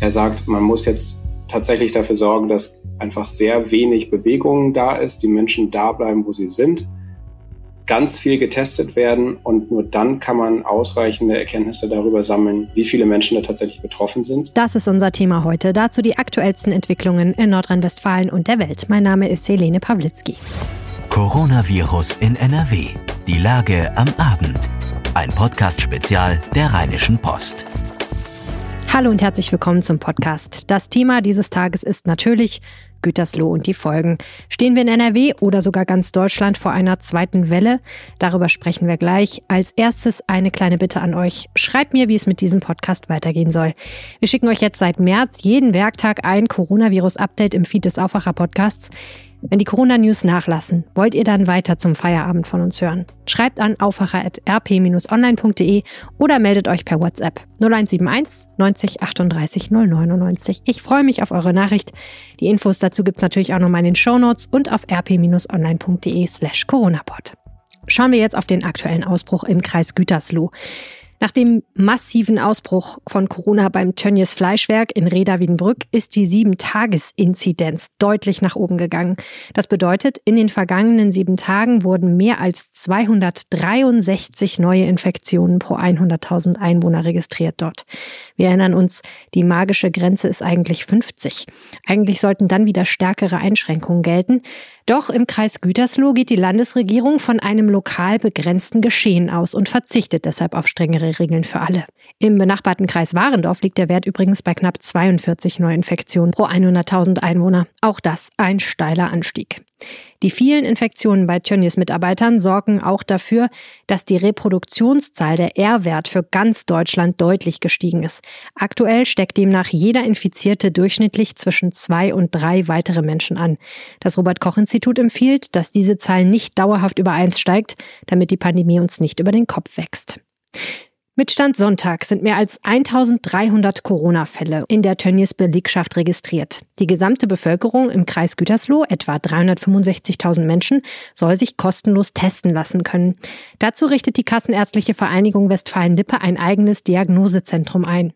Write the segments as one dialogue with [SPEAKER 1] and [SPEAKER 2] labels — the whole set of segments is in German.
[SPEAKER 1] Er sagt, man muss jetzt tatsächlich dafür sorgen, dass einfach sehr wenig Bewegung da ist, die Menschen da bleiben, wo sie sind, ganz viel getestet werden und nur dann kann man ausreichende Erkenntnisse darüber sammeln, wie viele Menschen da tatsächlich betroffen sind.
[SPEAKER 2] Das ist unser Thema heute. Dazu die aktuellsten Entwicklungen in Nordrhein-Westfalen und der Welt. Mein Name ist Helene Pawlitzki.
[SPEAKER 3] Coronavirus in NRW. Die Lage am Abend. Ein Podcast-Spezial der Rheinischen Post.
[SPEAKER 2] Hallo und herzlich willkommen zum Podcast. Das Thema dieses Tages ist natürlich Gütersloh und die Folgen. Stehen wir in NRW oder sogar ganz Deutschland vor einer zweiten Welle? Darüber sprechen wir gleich. Als erstes eine kleine Bitte an euch. Schreibt mir, wie es mit diesem Podcast weitergehen soll. Wir schicken euch jetzt seit März jeden Werktag ein Coronavirus-Update im Feed des Aufwacher-Podcasts. Wenn die Corona-News nachlassen, wollt ihr dann weiter zum Feierabend von uns hören? Schreibt an aufwacher.rp-online.de oder meldet euch per WhatsApp 0171 90 38 099. Ich freue mich auf eure Nachricht. Die Infos dazu gibt es natürlich auch nochmal in den Shownotes und auf rp-online.de slash coronapod. Schauen wir jetzt auf den aktuellen Ausbruch im Kreis Gütersloh. Nach dem massiven Ausbruch von Corona beim Tönnies Fleischwerk in Reda-Wiedenbrück ist die Sieben-Tages-Inzidenz deutlich nach oben gegangen. Das bedeutet, in den vergangenen sieben Tagen wurden mehr als 263 neue Infektionen pro 100.000 Einwohner registriert dort. Wir erinnern uns, die magische Grenze ist eigentlich 50. Eigentlich sollten dann wieder stärkere Einschränkungen gelten. Doch im Kreis Gütersloh geht die Landesregierung von einem lokal begrenzten Geschehen aus und verzichtet deshalb auf strengere Regeln für alle. Im benachbarten Kreis Warendorf liegt der Wert übrigens bei knapp 42 Neuinfektionen pro 100.000 Einwohner. Auch das ein steiler Anstieg. Die vielen Infektionen bei Tönnies Mitarbeitern sorgen auch dafür, dass die Reproduktionszahl der R-Wert für ganz Deutschland deutlich gestiegen ist. Aktuell steckt demnach jeder Infizierte durchschnittlich zwischen zwei und drei weitere Menschen an. Das Robert Koch Institut empfiehlt, dass diese Zahl nicht dauerhaft über eins steigt, damit die Pandemie uns nicht über den Kopf wächst. Mit Stand Sonntag sind mehr als 1300 Corona-Fälle in der Tönnies Belegschaft registriert. Die gesamte Bevölkerung im Kreis Gütersloh, etwa 365.000 Menschen, soll sich kostenlos testen lassen können. Dazu richtet die Kassenärztliche Vereinigung Westfalen-Lippe ein eigenes Diagnosezentrum ein.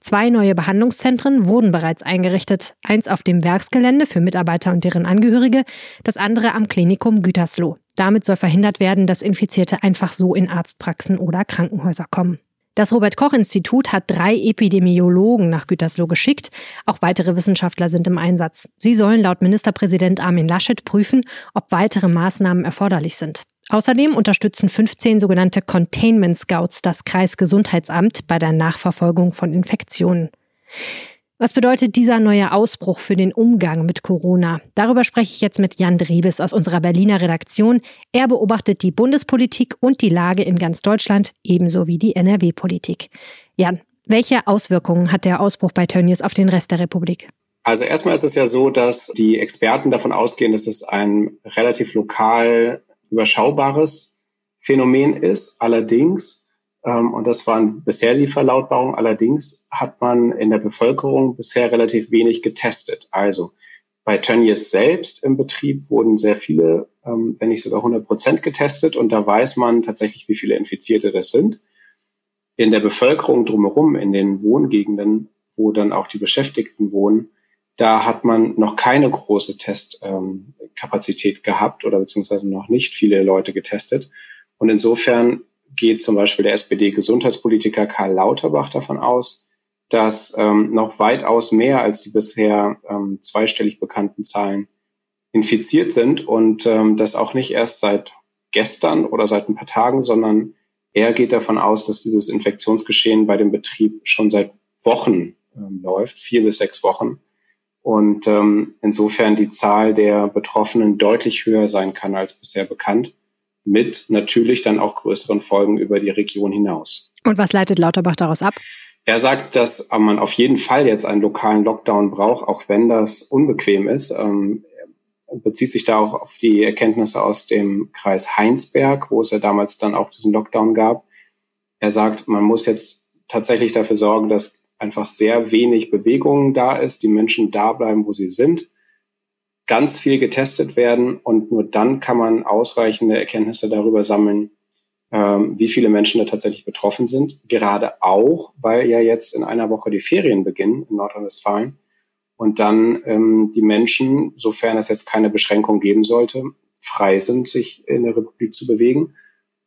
[SPEAKER 2] Zwei neue Behandlungszentren wurden bereits eingerichtet. Eins auf dem Werksgelände für Mitarbeiter und deren Angehörige, das andere am Klinikum Gütersloh. Damit soll verhindert werden, dass Infizierte einfach so in Arztpraxen oder Krankenhäuser kommen. Das Robert Koch Institut hat drei Epidemiologen nach Gütersloh geschickt. Auch weitere Wissenschaftler sind im Einsatz. Sie sollen laut Ministerpräsident Armin Laschet prüfen, ob weitere Maßnahmen erforderlich sind. Außerdem unterstützen 15 sogenannte Containment Scouts das Kreisgesundheitsamt bei der Nachverfolgung von Infektionen. Was bedeutet dieser neue Ausbruch für den Umgang mit Corona? Darüber spreche ich jetzt mit Jan Drebes aus unserer Berliner Redaktion. Er beobachtet die Bundespolitik und die Lage in ganz Deutschland, ebenso wie die NRW-Politik. Jan, welche Auswirkungen hat der Ausbruch bei Tönnies auf den Rest der Republik?
[SPEAKER 1] Also erstmal ist es ja so, dass die Experten davon ausgehen, dass es ein relativ lokal überschaubares Phänomen ist. Allerdings ähm, und das waren bisher die Verlautbarungen. Allerdings hat man in der Bevölkerung bisher relativ wenig getestet. Also bei Tönnies selbst im Betrieb wurden sehr viele, ähm, wenn nicht sogar 100 Prozent getestet. Und da weiß man tatsächlich, wie viele Infizierte das sind. In der Bevölkerung drumherum, in den Wohngegenden, wo dann auch die Beschäftigten wohnen, da hat man noch keine große Testkapazität ähm, gehabt oder beziehungsweise noch nicht viele Leute getestet. Und insofern geht zum Beispiel der SPD-Gesundheitspolitiker Karl Lauterbach davon aus, dass ähm, noch weitaus mehr als die bisher ähm, zweistellig bekannten Zahlen infiziert sind und ähm, das auch nicht erst seit gestern oder seit ein paar Tagen, sondern er geht davon aus, dass dieses Infektionsgeschehen bei dem Betrieb schon seit Wochen ähm, läuft, vier bis sechs Wochen. Und ähm, insofern die Zahl der Betroffenen deutlich höher sein kann als bisher bekannt mit natürlich dann auch größeren Folgen über die Region hinaus.
[SPEAKER 2] Und was leitet Lauterbach daraus ab?
[SPEAKER 1] Er sagt, dass man auf jeden Fall jetzt einen lokalen Lockdown braucht, auch wenn das unbequem ist. Ähm, er bezieht sich da auch auf die Erkenntnisse aus dem Kreis Heinsberg, wo es ja damals dann auch diesen Lockdown gab. Er sagt, man muss jetzt tatsächlich dafür sorgen, dass einfach sehr wenig Bewegung da ist, die Menschen da bleiben, wo sie sind ganz viel getestet werden und nur dann kann man ausreichende Erkenntnisse darüber sammeln, ähm, wie viele Menschen da tatsächlich betroffen sind. Gerade auch, weil ja jetzt in einer Woche die Ferien beginnen in Nordrhein-Westfalen und dann ähm, die Menschen, sofern es jetzt keine Beschränkung geben sollte, frei sind, sich in der Republik zu bewegen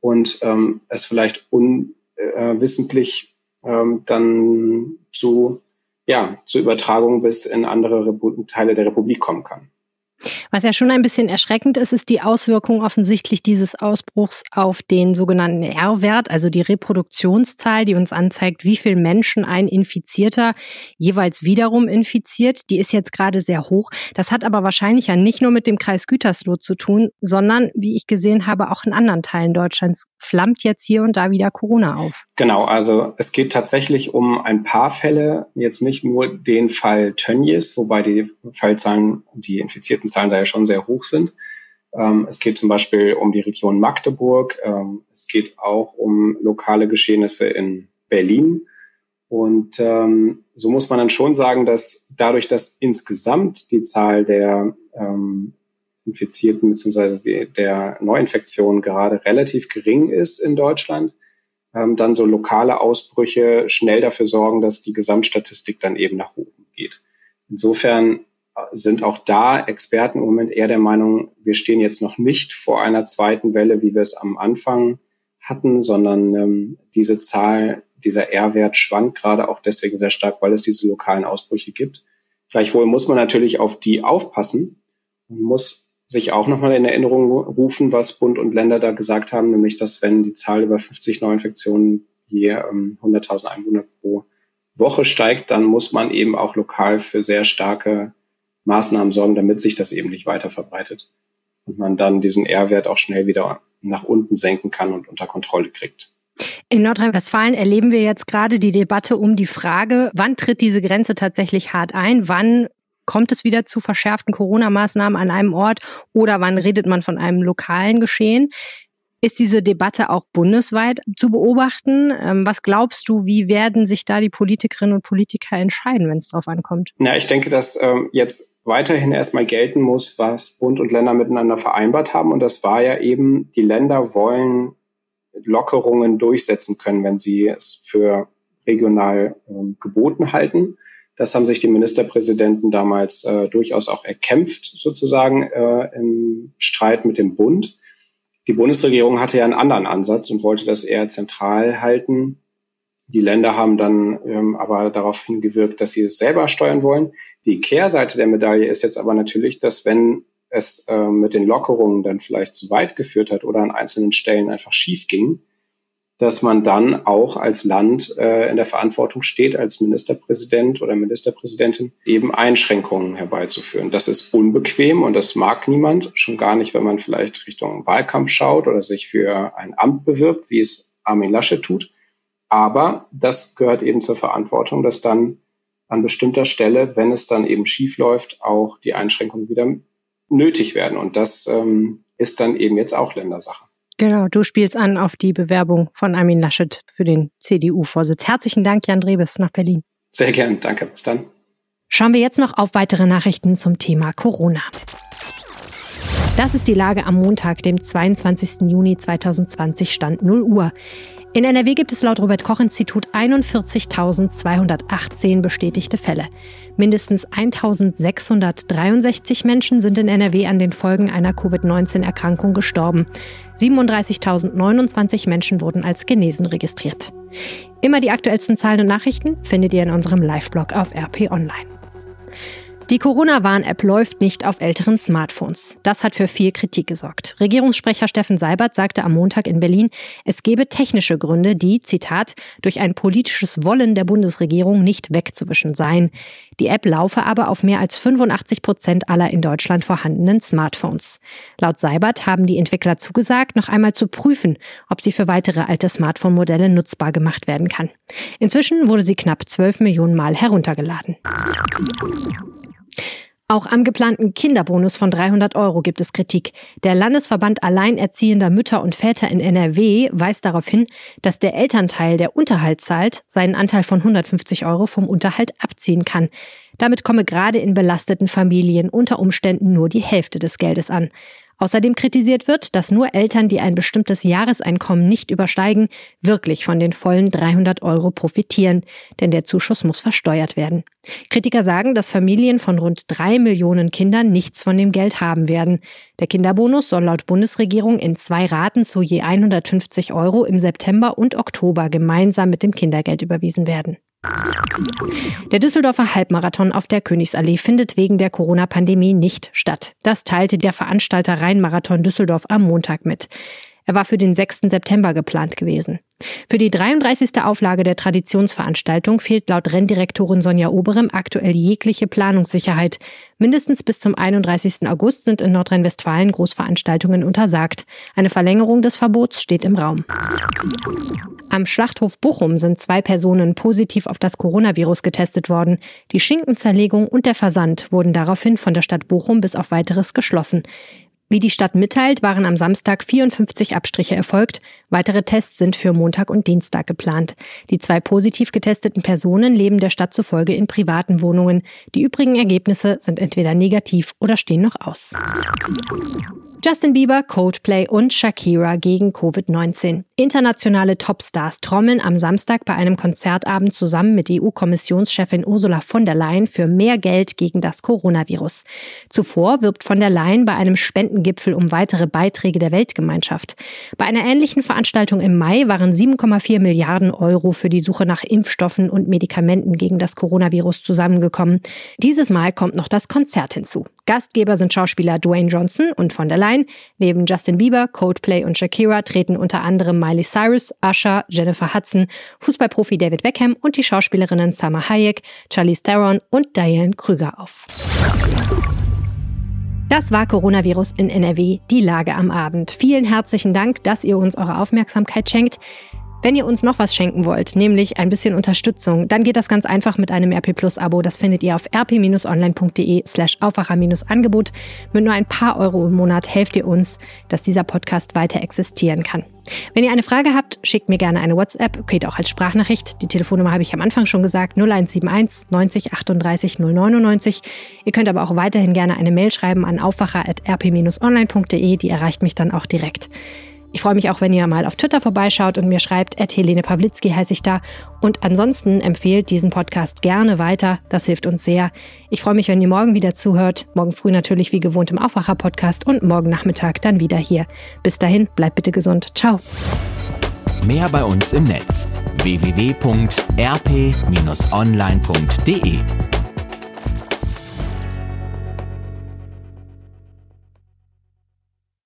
[SPEAKER 1] und ähm, es vielleicht unwissentlich äh, ähm, dann zu, ja, zu Übertragungen bis in andere Repu Teile der Republik kommen kann.
[SPEAKER 2] Was ja schon ein bisschen erschreckend ist, ist die Auswirkung offensichtlich dieses Ausbruchs auf den sogenannten R-Wert, also die Reproduktionszahl, die uns anzeigt, wie viel Menschen ein Infizierter jeweils wiederum infiziert. Die ist jetzt gerade sehr hoch. Das hat aber wahrscheinlich ja nicht nur mit dem Kreis Gütersloh zu tun, sondern, wie ich gesehen habe, auch in anderen Teilen Deutschlands flammt jetzt hier und da wieder Corona auf.
[SPEAKER 1] Genau, also es geht tatsächlich um ein paar Fälle, jetzt nicht nur den Fall Tönnies, wobei die Fallzahlen, die infizierten Zahlen da ja schon sehr hoch sind. Ähm, es geht zum Beispiel um die Region Magdeburg. Ähm, es geht auch um lokale Geschehnisse in Berlin. Und ähm, so muss man dann schon sagen, dass dadurch, dass insgesamt die Zahl der ähm, Infizierten bzw. der Neuinfektionen gerade relativ gering ist in Deutschland, ähm, dann so lokale Ausbrüche schnell dafür sorgen, dass die Gesamtstatistik dann eben nach oben geht. Insofern sind auch da Experten im Moment eher der Meinung, wir stehen jetzt noch nicht vor einer zweiten Welle, wie wir es am Anfang hatten, sondern ähm, diese Zahl, dieser R-Wert schwankt gerade auch deswegen sehr stark, weil es diese lokalen Ausbrüche gibt. Gleichwohl muss man natürlich auf die aufpassen und muss sich auch nochmal in Erinnerung rufen, was Bund und Länder da gesagt haben, nämlich dass wenn die Zahl über 50 Neuinfektionen je ähm, 100.000 Einwohner pro Woche steigt, dann muss man eben auch lokal für sehr starke Maßnahmen sorgen, damit sich das eben nicht weiter verbreitet und man dann diesen R-Wert auch schnell wieder nach unten senken kann und unter Kontrolle kriegt.
[SPEAKER 2] In Nordrhein-Westfalen erleben wir jetzt gerade die Debatte um die Frage, wann tritt diese Grenze tatsächlich hart ein? Wann kommt es wieder zu verschärften Corona-Maßnahmen an einem Ort oder wann redet man von einem lokalen Geschehen? Ist diese Debatte auch bundesweit zu beobachten? Ähm, was glaubst du, wie werden sich da die Politikerinnen und Politiker entscheiden, wenn es darauf ankommt?
[SPEAKER 1] Na, ich denke, dass ähm, jetzt weiterhin erstmal gelten muss, was Bund und Länder miteinander vereinbart haben. Und das war ja eben, die Länder wollen Lockerungen durchsetzen können, wenn sie es für regional ähm, geboten halten. Das haben sich die Ministerpräsidenten damals äh, durchaus auch erkämpft, sozusagen äh, im Streit mit dem Bund. Die Bundesregierung hatte ja einen anderen Ansatz und wollte das eher zentral halten. Die Länder haben dann ähm, aber darauf hingewirkt, dass sie es selber steuern wollen. Die Kehrseite der Medaille ist jetzt aber natürlich, dass wenn es äh, mit den Lockerungen dann vielleicht zu weit geführt hat oder an einzelnen Stellen einfach schief ging, dass man dann auch als Land äh, in der Verantwortung steht, als Ministerpräsident oder Ministerpräsidentin eben Einschränkungen herbeizuführen. Das ist unbequem und das mag niemand, schon gar nicht, wenn man vielleicht Richtung Wahlkampf schaut oder sich für ein Amt bewirbt, wie es Armin Laschet tut. Aber das gehört eben zur Verantwortung, dass dann an bestimmter Stelle, wenn es dann eben schief läuft, auch die Einschränkungen wieder nötig werden. Und das ähm, ist dann eben jetzt auch Ländersache.
[SPEAKER 2] Genau, du spielst an auf die Bewerbung von Armin Laschet für den CDU-Vorsitz. Herzlichen Dank, Jan Drebes, nach Berlin.
[SPEAKER 1] Sehr gern, danke. Bis dann.
[SPEAKER 2] Schauen wir jetzt noch auf weitere Nachrichten zum Thema Corona. Das ist die Lage am Montag, dem 22. Juni 2020, Stand 0 Uhr. In NRW gibt es laut Robert Koch Institut 41.218 bestätigte Fälle. Mindestens 1.663 Menschen sind in NRW an den Folgen einer Covid-19-Erkrankung gestorben. 37.029 Menschen wurden als genesen registriert. Immer die aktuellsten Zahlen und Nachrichten findet ihr in unserem Live-Blog auf RP Online. Die Corona-Warn-App läuft nicht auf älteren Smartphones. Das hat für viel Kritik gesorgt. Regierungssprecher Steffen Seibert sagte am Montag in Berlin, es gebe technische Gründe, die, Zitat, durch ein politisches Wollen der Bundesregierung nicht wegzuwischen seien. Die App laufe aber auf mehr als 85 Prozent aller in Deutschland vorhandenen Smartphones. Laut Seibert haben die Entwickler zugesagt, noch einmal zu prüfen, ob sie für weitere alte Smartphone-Modelle nutzbar gemacht werden kann. Inzwischen wurde sie knapp 12 Millionen Mal heruntergeladen. Auch am geplanten Kinderbonus von 300 Euro gibt es Kritik. Der Landesverband Alleinerziehender Mütter und Väter in NRW weist darauf hin, dass der Elternteil, der Unterhalt zahlt, seinen Anteil von 150 Euro vom Unterhalt abziehen kann. Damit komme gerade in belasteten Familien unter Umständen nur die Hälfte des Geldes an. Außerdem kritisiert wird, dass nur Eltern, die ein bestimmtes Jahreseinkommen nicht übersteigen, wirklich von den vollen 300 Euro profitieren, denn der Zuschuss muss versteuert werden. Kritiker sagen, dass Familien von rund drei Millionen Kindern nichts von dem Geld haben werden. Der Kinderbonus soll laut Bundesregierung in zwei Raten zu je 150 Euro im September und Oktober gemeinsam mit dem Kindergeld überwiesen werden. Der Düsseldorfer Halbmarathon auf der Königsallee findet wegen der Corona-Pandemie nicht statt. Das teilte der Veranstalter Rheinmarathon Düsseldorf am Montag mit. Er war für den 6. September geplant gewesen. Für die 33. Auflage der Traditionsveranstaltung fehlt laut Renndirektorin Sonja Oberem aktuell jegliche Planungssicherheit. Mindestens bis zum 31. August sind in Nordrhein-Westfalen Großveranstaltungen untersagt. Eine Verlängerung des Verbots steht im Raum. Am Schlachthof Bochum sind zwei Personen positiv auf das Coronavirus getestet worden. Die Schinkenzerlegung und der Versand wurden daraufhin von der Stadt Bochum bis auf weiteres geschlossen. Wie die Stadt mitteilt, waren am Samstag 54 Abstriche erfolgt. Weitere Tests sind für Montag und Dienstag geplant. Die zwei positiv getesteten Personen leben der Stadt zufolge in privaten Wohnungen. Die übrigen Ergebnisse sind entweder negativ oder stehen noch aus. Justin Bieber, Coldplay und Shakira gegen Covid-19. Internationale Topstars trommeln am Samstag bei einem Konzertabend zusammen mit EU-Kommissionschefin Ursula von der Leyen für mehr Geld gegen das Coronavirus. Zuvor wirbt von der Leyen bei einem Spendengipfel um weitere Beiträge der Weltgemeinschaft. Bei einer ähnlichen Veranstaltung im Mai waren 7,4 Milliarden Euro für die Suche nach Impfstoffen und Medikamenten gegen das Coronavirus zusammengekommen. Dieses Mal kommt noch das Konzert hinzu. Gastgeber sind Schauspieler Dwayne Johnson und von der Leyen. Neben Justin Bieber, Coldplay und Shakira treten unter anderem Miley Cyrus, Usher, Jennifer Hudson, Fußballprofi David Beckham und die Schauspielerinnen Summer Hayek, Charlize Theron und Diane Krüger auf. Das war Coronavirus in NRW, die Lage am Abend. Vielen herzlichen Dank, dass ihr uns eure Aufmerksamkeit schenkt. Wenn ihr uns noch was schenken wollt, nämlich ein bisschen Unterstützung, dann geht das ganz einfach mit einem RP Plus Abo. Das findet ihr auf rp-online.de slash Aufwacher-Angebot. Mit nur ein paar Euro im Monat helft ihr uns, dass dieser Podcast weiter existieren kann. Wenn ihr eine Frage habt, schickt mir gerne eine WhatsApp, geht auch als Sprachnachricht. Die Telefonnummer habe ich am Anfang schon gesagt, 0171 90 38 099. Ihr könnt aber auch weiterhin gerne eine Mail schreiben an aufwacher.rp-online.de, die erreicht mich dann auch direkt. Ich freue mich auch, wenn ihr mal auf Twitter vorbeischaut und mir schreibt, at Helene Pawlitzki heiße ich da. Und ansonsten empfehlt diesen Podcast gerne weiter. Das hilft uns sehr. Ich freue mich, wenn ihr morgen wieder zuhört. Morgen früh natürlich wie gewohnt im Aufwacher-Podcast und morgen Nachmittag dann wieder hier. Bis dahin, bleibt bitte gesund. Ciao.
[SPEAKER 3] Mehr bei uns im Netz www.rp-online.de